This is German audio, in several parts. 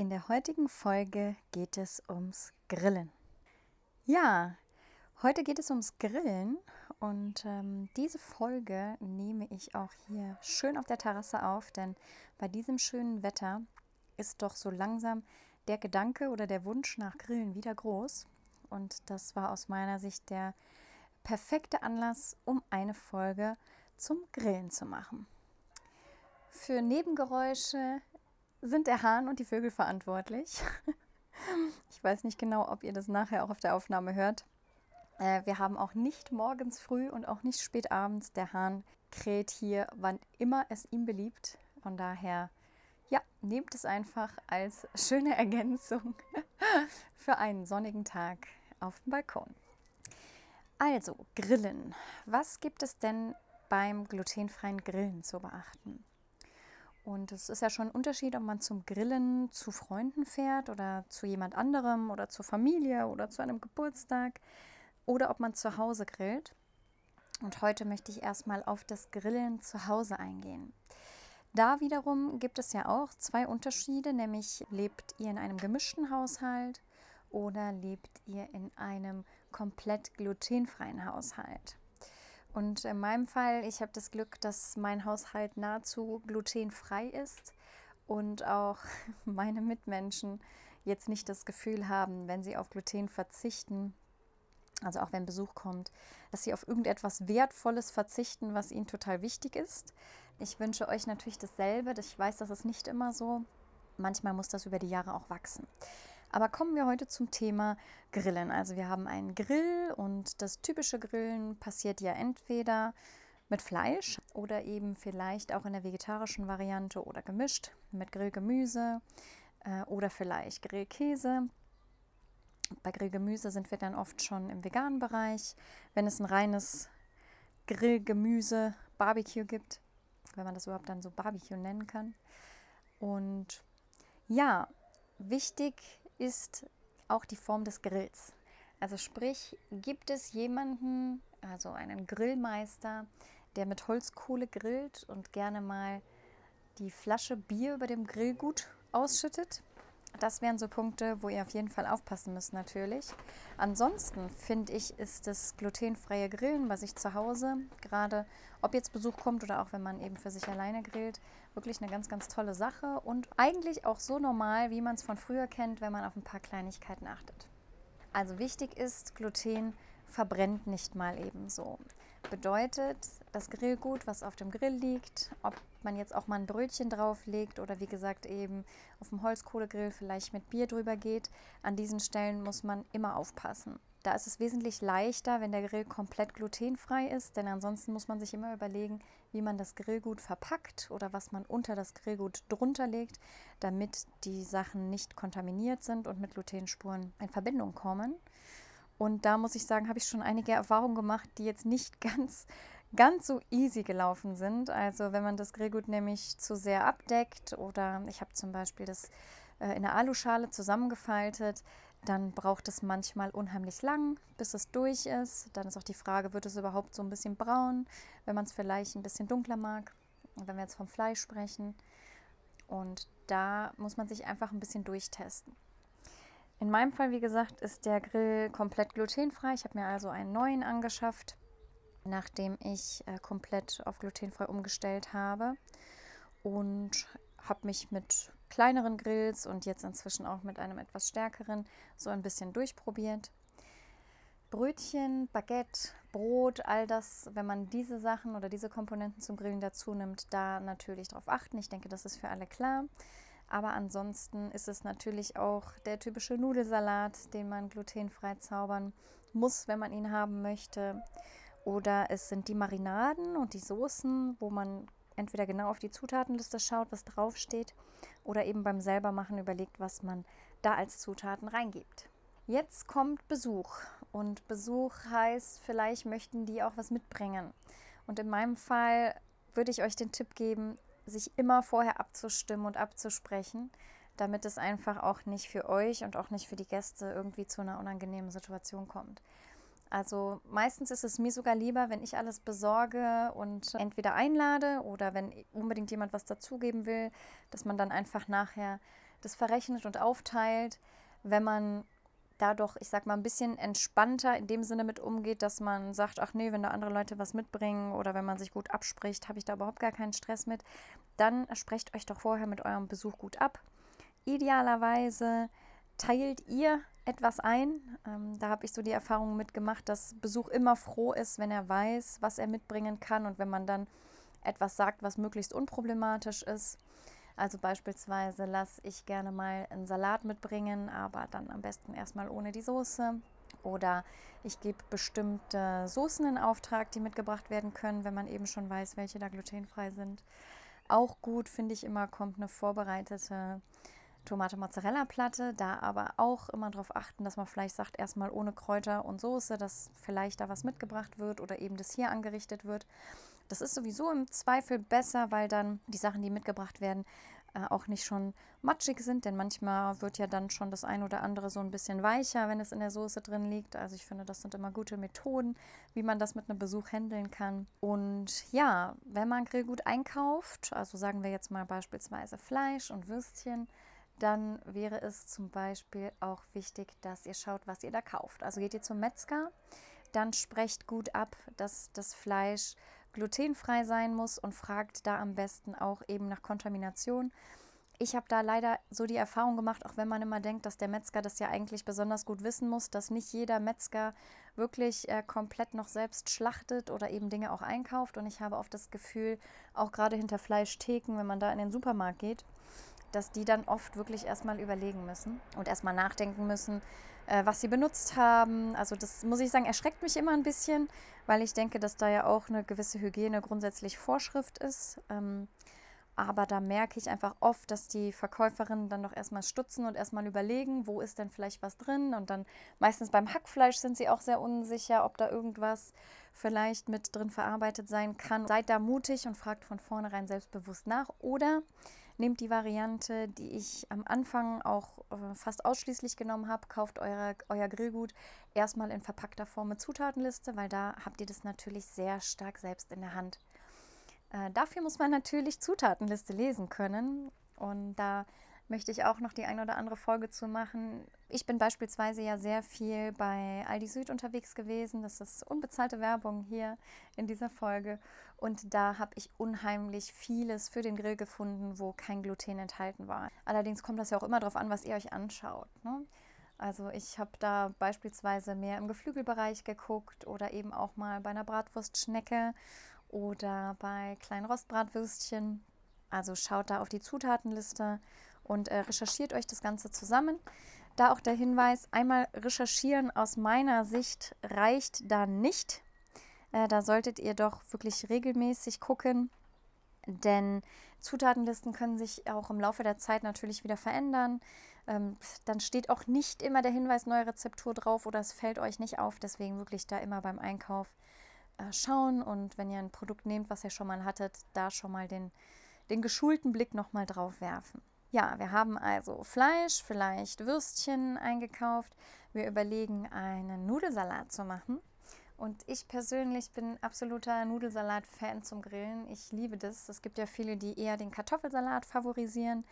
In der heutigen Folge geht es ums Grillen. Ja, heute geht es ums Grillen und ähm, diese Folge nehme ich auch hier schön auf der Terrasse auf, denn bei diesem schönen Wetter ist doch so langsam der Gedanke oder der Wunsch nach Grillen wieder groß. Und das war aus meiner Sicht der perfekte Anlass, um eine Folge zum Grillen zu machen. Für Nebengeräusche sind der Hahn und die Vögel verantwortlich. ich weiß nicht genau, ob ihr das nachher auch auf der Aufnahme hört. Äh, wir haben auch nicht morgens früh und auch nicht spät abends. Der Hahn kräht hier, wann immer es ihm beliebt. Von daher, ja, nehmt es einfach als schöne Ergänzung für einen sonnigen Tag auf dem Balkon. Also, Grillen. Was gibt es denn beim glutenfreien Grillen zu beachten? Und es ist ja schon ein Unterschied, ob man zum Grillen zu Freunden fährt oder zu jemand anderem oder zur Familie oder zu einem Geburtstag oder ob man zu Hause grillt. Und heute möchte ich erstmal auf das Grillen zu Hause eingehen. Da wiederum gibt es ja auch zwei Unterschiede, nämlich lebt ihr in einem gemischten Haushalt oder lebt ihr in einem komplett glutenfreien Haushalt. Und in meinem Fall, ich habe das Glück, dass mein Haushalt nahezu glutenfrei ist und auch meine Mitmenschen jetzt nicht das Gefühl haben, wenn sie auf Gluten verzichten, also auch wenn Besuch kommt, dass sie auf irgendetwas Wertvolles verzichten, was ihnen total wichtig ist. Ich wünsche euch natürlich dasselbe. Ich weiß, das ist nicht immer so. Manchmal muss das über die Jahre auch wachsen. Aber kommen wir heute zum Thema Grillen. Also wir haben einen Grill und das typische Grillen passiert ja entweder mit Fleisch oder eben vielleicht auch in der vegetarischen Variante oder gemischt mit Grillgemüse äh, oder vielleicht Grillkäse. Bei Grillgemüse sind wir dann oft schon im veganen Bereich. Wenn es ein reines Grillgemüse Barbecue gibt, wenn man das überhaupt dann so Barbecue nennen kann. Und ja, wichtig ist auch die Form des Grills. Also sprich, gibt es jemanden, also einen Grillmeister, der mit Holzkohle grillt und gerne mal die Flasche Bier über dem Grillgut ausschüttet? Das wären so Punkte, wo ihr auf jeden Fall aufpassen müsst natürlich. Ansonsten finde ich, ist das glutenfreie Grillen, was ich zu Hause, gerade ob jetzt Besuch kommt oder auch wenn man eben für sich alleine grillt, wirklich eine ganz, ganz tolle Sache und eigentlich auch so normal, wie man es von früher kennt, wenn man auf ein paar Kleinigkeiten achtet. Also wichtig ist, Gluten verbrennt nicht mal ebenso. Bedeutet, das Grillgut, was auf dem Grill liegt, ob man jetzt auch mal ein Brötchen drauflegt oder wie gesagt eben auf dem Holzkohlegrill vielleicht mit Bier drüber geht, an diesen Stellen muss man immer aufpassen. Da ist es wesentlich leichter, wenn der Grill komplett glutenfrei ist, denn ansonsten muss man sich immer überlegen, wie man das Grillgut verpackt oder was man unter das Grillgut drunter legt, damit die Sachen nicht kontaminiert sind und mit Glutenspuren in Verbindung kommen. Und da muss ich sagen, habe ich schon einige Erfahrungen gemacht, die jetzt nicht ganz, ganz so easy gelaufen sind. Also wenn man das Grillgut nämlich zu sehr abdeckt oder ich habe zum Beispiel das äh, in der Aluschale zusammengefaltet, dann braucht es manchmal unheimlich lang, bis es durch ist. Dann ist auch die Frage, wird es überhaupt so ein bisschen braun, wenn man es vielleicht ein bisschen dunkler mag, wenn wir jetzt vom Fleisch sprechen. Und da muss man sich einfach ein bisschen durchtesten. In meinem Fall, wie gesagt, ist der Grill komplett glutenfrei. Ich habe mir also einen neuen angeschafft, nachdem ich äh, komplett auf glutenfrei umgestellt habe und habe mich mit kleineren Grills und jetzt inzwischen auch mit einem etwas stärkeren so ein bisschen durchprobiert. Brötchen, Baguette, Brot, all das, wenn man diese Sachen oder diese Komponenten zum Grillen dazu nimmt, da natürlich darauf achten. Ich denke, das ist für alle klar. Aber ansonsten ist es natürlich auch der typische Nudelsalat, den man glutenfrei zaubern muss, wenn man ihn haben möchte. Oder es sind die Marinaden und die Soßen, wo man entweder genau auf die Zutatenliste schaut, was draufsteht, oder eben beim selbermachen überlegt, was man da als Zutaten reingibt. Jetzt kommt Besuch und Besuch heißt, vielleicht möchten die auch was mitbringen. Und in meinem Fall würde ich euch den Tipp geben, sich immer vorher abzustimmen und abzusprechen, damit es einfach auch nicht für euch und auch nicht für die Gäste irgendwie zu einer unangenehmen Situation kommt. Also meistens ist es mir sogar lieber, wenn ich alles besorge und entweder einlade oder wenn unbedingt jemand was dazugeben will, dass man dann einfach nachher das verrechnet und aufteilt, wenn man da doch, ich sag mal, ein bisschen entspannter in dem Sinne mit umgeht, dass man sagt, ach nee, wenn da andere Leute was mitbringen oder wenn man sich gut abspricht, habe ich da überhaupt gar keinen Stress mit, dann sprecht euch doch vorher mit eurem Besuch gut ab. Idealerweise teilt ihr etwas ein. Ähm, da habe ich so die Erfahrung mitgemacht, dass Besuch immer froh ist, wenn er weiß, was er mitbringen kann und wenn man dann etwas sagt, was möglichst unproblematisch ist. Also beispielsweise lasse ich gerne mal einen Salat mitbringen, aber dann am besten erstmal ohne die Soße. Oder ich gebe bestimmte Soßen in Auftrag, die mitgebracht werden können, wenn man eben schon weiß, welche da glutenfrei sind. Auch gut finde ich immer, kommt eine vorbereitete Tomate-Mozzarella-Platte. Da aber auch immer darauf achten, dass man vielleicht sagt, erstmal ohne Kräuter und Soße, dass vielleicht da was mitgebracht wird oder eben das hier angerichtet wird. Das ist sowieso im Zweifel besser, weil dann die Sachen, die mitgebracht werden, äh, auch nicht schon matschig sind, denn manchmal wird ja dann schon das ein oder andere so ein bisschen weicher, wenn es in der Soße drin liegt. Also ich finde, das sind immer gute Methoden, wie man das mit einem Besuch handeln kann. Und ja, wenn man Grillgut einkauft, also sagen wir jetzt mal beispielsweise Fleisch und Würstchen, dann wäre es zum Beispiel auch wichtig, dass ihr schaut, was ihr da kauft. Also geht ihr zum Metzger, dann sprecht gut ab, dass das Fleisch glutenfrei sein muss und fragt da am besten auch eben nach Kontamination. Ich habe da leider so die Erfahrung gemacht, auch wenn man immer denkt, dass der Metzger das ja eigentlich besonders gut wissen muss, dass nicht jeder Metzger wirklich äh, komplett noch selbst schlachtet oder eben Dinge auch einkauft. Und ich habe oft das Gefühl, auch gerade hinter Fleischtheken, wenn man da in den Supermarkt geht, dass die dann oft wirklich erstmal überlegen müssen und erstmal nachdenken müssen, äh, was sie benutzt haben. Also das muss ich sagen, erschreckt mich immer ein bisschen, weil ich denke, dass da ja auch eine gewisse Hygiene grundsätzlich Vorschrift ist. Ähm, aber da merke ich einfach oft, dass die Verkäuferinnen dann doch erstmal stutzen und erstmal überlegen, wo ist denn vielleicht was drin. Und dann meistens beim Hackfleisch sind sie auch sehr unsicher, ob da irgendwas vielleicht mit drin verarbeitet sein kann. Seid da mutig und fragt von vornherein selbstbewusst nach. Oder Nehmt die Variante, die ich am Anfang auch äh, fast ausschließlich genommen habe. Kauft eure, euer Grillgut erstmal in verpackter Form mit Zutatenliste, weil da habt ihr das natürlich sehr stark selbst in der Hand. Äh, dafür muss man natürlich Zutatenliste lesen können. Und da möchte ich auch noch die eine oder andere Folge zu machen. Ich bin beispielsweise ja sehr viel bei Aldi Süd unterwegs gewesen. Das ist unbezahlte Werbung hier in dieser Folge. Und da habe ich unheimlich vieles für den Grill gefunden, wo kein Gluten enthalten war. Allerdings kommt das ja auch immer darauf an, was ihr euch anschaut. Ne? Also ich habe da beispielsweise mehr im Geflügelbereich geguckt oder eben auch mal bei einer Bratwurstschnecke oder bei kleinen Rostbratwürstchen. Also schaut da auf die Zutatenliste und äh, recherchiert euch das Ganze zusammen. Da auch der Hinweis, einmal recherchieren aus meiner Sicht reicht da nicht. Äh, da solltet ihr doch wirklich regelmäßig gucken, denn Zutatenlisten können sich auch im Laufe der Zeit natürlich wieder verändern. Ähm, dann steht auch nicht immer der Hinweis neue Rezeptur drauf oder es fällt euch nicht auf. Deswegen wirklich da immer beim Einkauf äh, schauen und wenn ihr ein Produkt nehmt, was ihr schon mal hattet, da schon mal den, den geschulten Blick nochmal drauf werfen. Ja, wir haben also Fleisch, vielleicht Würstchen eingekauft. Wir überlegen, einen Nudelsalat zu machen. Und ich persönlich bin absoluter Nudelsalat-Fan zum Grillen. Ich liebe das. Es gibt ja viele, die eher den Kartoffelsalat favorisieren.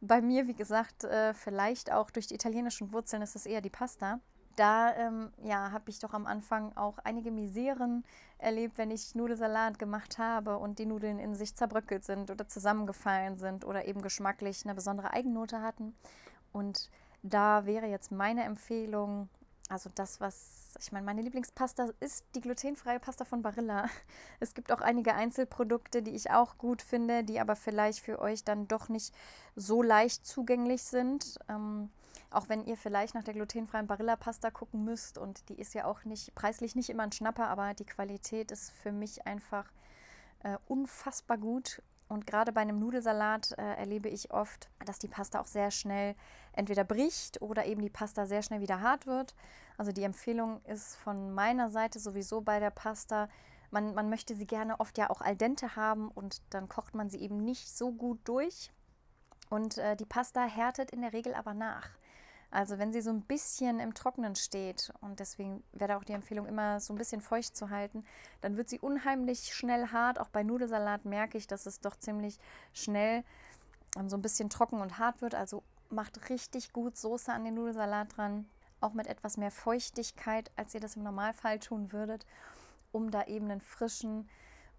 Bei mir, wie gesagt, äh, vielleicht auch durch die italienischen Wurzeln ist es eher die Pasta da ähm, ja, habe ich doch am Anfang auch einige Miseren erlebt, wenn ich Nudelsalat gemacht habe und die Nudeln in sich zerbröckelt sind oder zusammengefallen sind oder eben geschmacklich eine besondere Eigennote hatten. Und da wäre jetzt meine Empfehlung, also das, was, ich meine, meine Lieblingspasta ist die glutenfreie Pasta von Barilla. Es gibt auch einige Einzelprodukte, die ich auch gut finde, die aber vielleicht für euch dann doch nicht so leicht zugänglich sind. Ähm, auch wenn ihr vielleicht nach der glutenfreien Barilla-Pasta gucken müsst und die ist ja auch nicht preislich nicht immer ein Schnapper, aber die Qualität ist für mich einfach äh, unfassbar gut. Und gerade bei einem Nudelsalat äh, erlebe ich oft, dass die Pasta auch sehr schnell entweder bricht oder eben die Pasta sehr schnell wieder hart wird. Also die Empfehlung ist von meiner Seite sowieso bei der Pasta, man, man möchte sie gerne oft ja auch al dente haben und dann kocht man sie eben nicht so gut durch. Und äh, die Pasta härtet in der Regel aber nach. Also wenn sie so ein bisschen im Trockenen steht und deswegen wäre auch die Empfehlung immer so ein bisschen feucht zu halten, dann wird sie unheimlich schnell hart. Auch bei Nudelsalat merke ich, dass es doch ziemlich schnell ähm, so ein bisschen trocken und hart wird. Also macht richtig gut Soße an den Nudelsalat dran, auch mit etwas mehr Feuchtigkeit, als ihr das im Normalfall tun würdet, um da eben einen frischen,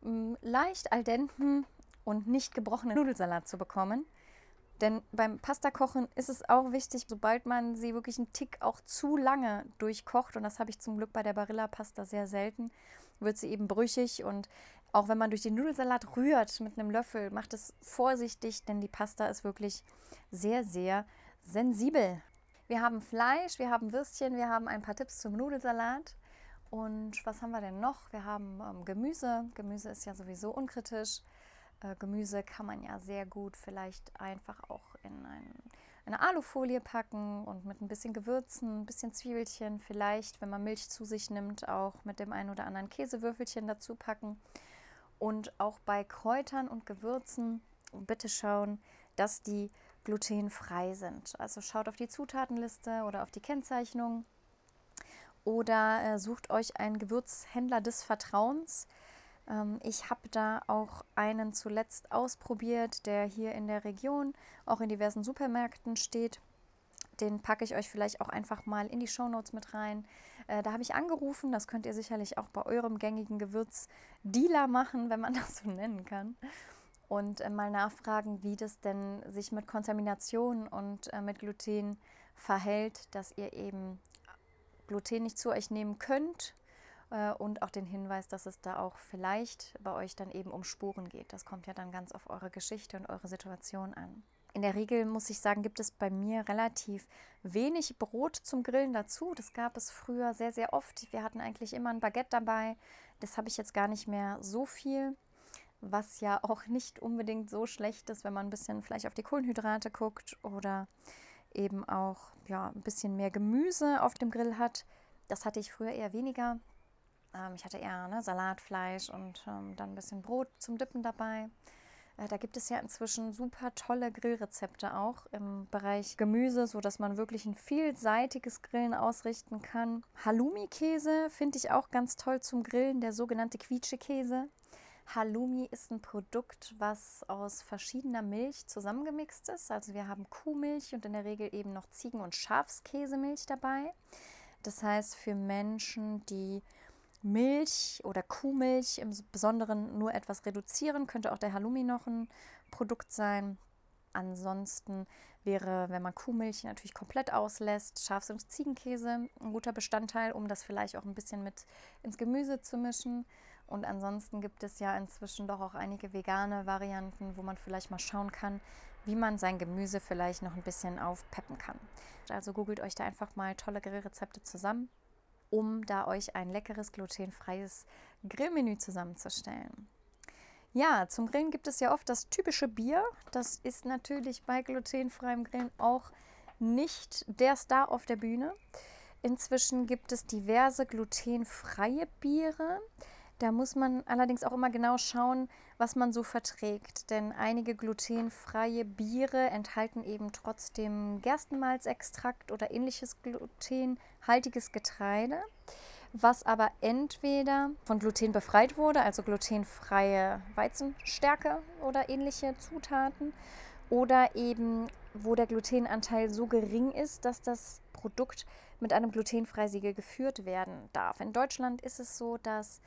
mm, leicht al denten und nicht gebrochenen Nudelsalat zu bekommen. Denn beim Pastakochen ist es auch wichtig, sobald man sie wirklich einen Tick auch zu lange durchkocht, und das habe ich zum Glück bei der Barilla-Pasta sehr selten, wird sie eben brüchig. Und auch wenn man durch den Nudelsalat rührt mit einem Löffel, macht es vorsichtig, denn die Pasta ist wirklich sehr, sehr sensibel. Wir haben Fleisch, wir haben Würstchen, wir haben ein paar Tipps zum Nudelsalat. Und was haben wir denn noch? Wir haben ähm, Gemüse. Gemüse ist ja sowieso unkritisch. Äh, Gemüse kann man ja sehr gut vielleicht einfach auch in ein, eine Alufolie packen und mit ein bisschen Gewürzen, ein bisschen Zwiebelchen, vielleicht, wenn man Milch zu sich nimmt, auch mit dem einen oder anderen Käsewürfelchen dazu packen. Und auch bei Kräutern und Gewürzen bitte schauen, dass die glutenfrei sind. Also schaut auf die Zutatenliste oder auf die Kennzeichnung oder äh, sucht euch einen Gewürzhändler des Vertrauens ich habe da auch einen zuletzt ausprobiert, der hier in der Region auch in diversen Supermärkten steht. Den packe ich euch vielleicht auch einfach mal in die Shownotes mit rein. Äh, da habe ich angerufen, das könnt ihr sicherlich auch bei eurem gängigen Gewürzdealer machen, wenn man das so nennen kann. Und äh, mal nachfragen, wie das denn sich mit Kontamination und äh, mit Gluten verhält, dass ihr eben Gluten nicht zu euch nehmen könnt äh, und auch den Hinweis, dass es da auch vielleicht bei euch dann eben um Spuren geht. Das kommt ja dann ganz auf eure Geschichte und eure Situation an. In der Regel muss ich sagen, gibt es bei mir relativ wenig Brot zum Grillen dazu. Das gab es früher sehr, sehr oft. Wir hatten eigentlich immer ein Baguette dabei. Das habe ich jetzt gar nicht mehr so viel, was ja auch nicht unbedingt so schlecht ist, wenn man ein bisschen vielleicht auf die Kohlenhydrate guckt oder eben auch ja, ein bisschen mehr Gemüse auf dem Grill hat. Das hatte ich früher eher weniger. Ähm, ich hatte eher ne, Salatfleisch und ähm, dann ein bisschen Brot zum Dippen dabei. Äh, da gibt es ja inzwischen super tolle Grillrezepte auch im Bereich Gemüse, sodass man wirklich ein vielseitiges Grillen ausrichten kann. Halloumi-Käse finde ich auch ganz toll zum Grillen, der sogenannte Quietschekäse. Halloumi ist ein Produkt, was aus verschiedener Milch zusammengemixt ist. Also wir haben Kuhmilch und in der Regel eben noch Ziegen- und Schafskäsemilch dabei. Das heißt, für Menschen, die Milch oder Kuhmilch im Besonderen nur etwas reduzieren. Könnte auch der Halloumi noch ein Produkt sein. Ansonsten wäre, wenn man Kuhmilch natürlich komplett auslässt, Schafs- und Ziegenkäse ein guter Bestandteil, um das vielleicht auch ein bisschen mit ins Gemüse zu mischen. Und ansonsten gibt es ja inzwischen doch auch einige vegane Varianten, wo man vielleicht mal schauen kann, wie man sein Gemüse vielleicht noch ein bisschen aufpeppen kann. Also googelt euch da einfach mal tolle Grillrezepte zusammen um da euch ein leckeres glutenfreies Grillmenü zusammenzustellen. Ja, zum Grillen gibt es ja oft das typische Bier. Das ist natürlich bei glutenfreiem Grillen auch nicht der Star auf der Bühne. Inzwischen gibt es diverse glutenfreie Biere. Da muss man allerdings auch immer genau schauen, was man so verträgt. Denn einige glutenfreie Biere enthalten eben trotzdem Gerstenmalzextrakt oder ähnliches glutenhaltiges Getreide, was aber entweder von Gluten befreit wurde, also glutenfreie Weizenstärke oder ähnliche Zutaten, oder eben wo der Glutenanteil so gering ist, dass das Produkt mit einem Glutenfreisiegel geführt werden darf. In Deutschland ist es so, dass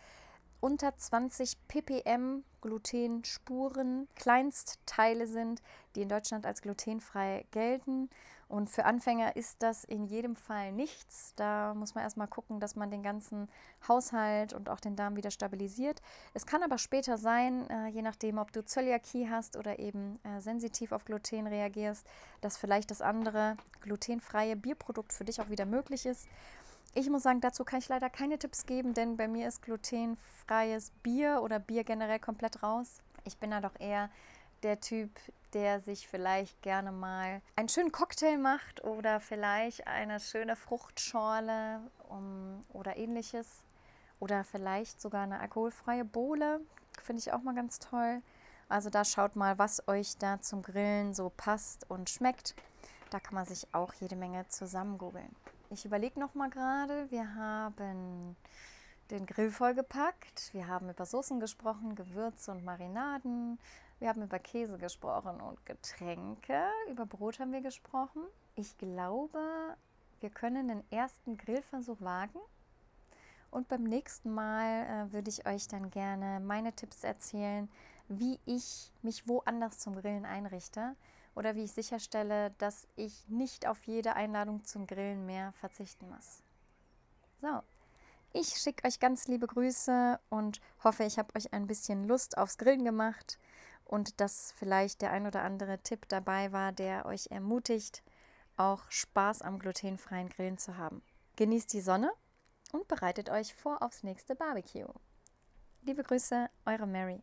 unter 20 ppm Glutenspuren Kleinstteile sind, die in Deutschland als glutenfrei gelten. Und für Anfänger ist das in jedem Fall nichts. Da muss man erstmal gucken, dass man den ganzen Haushalt und auch den Darm wieder stabilisiert. Es kann aber später sein, äh, je nachdem, ob du Zöliakie hast oder eben äh, sensitiv auf Gluten reagierst, dass vielleicht das andere glutenfreie Bierprodukt für dich auch wieder möglich ist. Ich muss sagen, dazu kann ich leider keine Tipps geben, denn bei mir ist glutenfreies Bier oder Bier generell komplett raus. Ich bin da doch eher der Typ, der sich vielleicht gerne mal einen schönen Cocktail macht oder vielleicht eine schöne Fruchtschorle um, oder ähnliches. Oder vielleicht sogar eine alkoholfreie Bohle. Finde ich auch mal ganz toll. Also da schaut mal, was euch da zum Grillen so passt und schmeckt. Da kann man sich auch jede Menge zusammen googeln. Ich überlege noch mal gerade. Wir haben den Grill vollgepackt. Wir haben über Soßen gesprochen, Gewürze und Marinaden. Wir haben über Käse gesprochen und Getränke. Über Brot haben wir gesprochen. Ich glaube, wir können den ersten Grillversuch wagen. Und beim nächsten Mal äh, würde ich euch dann gerne meine Tipps erzählen, wie ich mich woanders zum Grillen einrichte oder wie ich sicherstelle, dass ich nicht auf jede Einladung zum Grillen mehr verzichten muss. So, ich schicke euch ganz liebe Grüße und hoffe, ich habe euch ein bisschen Lust aufs Grillen gemacht und dass vielleicht der ein oder andere Tipp dabei war, der euch ermutigt, auch Spaß am glutenfreien Grillen zu haben. Genießt die Sonne und bereitet euch vor aufs nächste Barbecue. Liebe Grüße, eure Mary.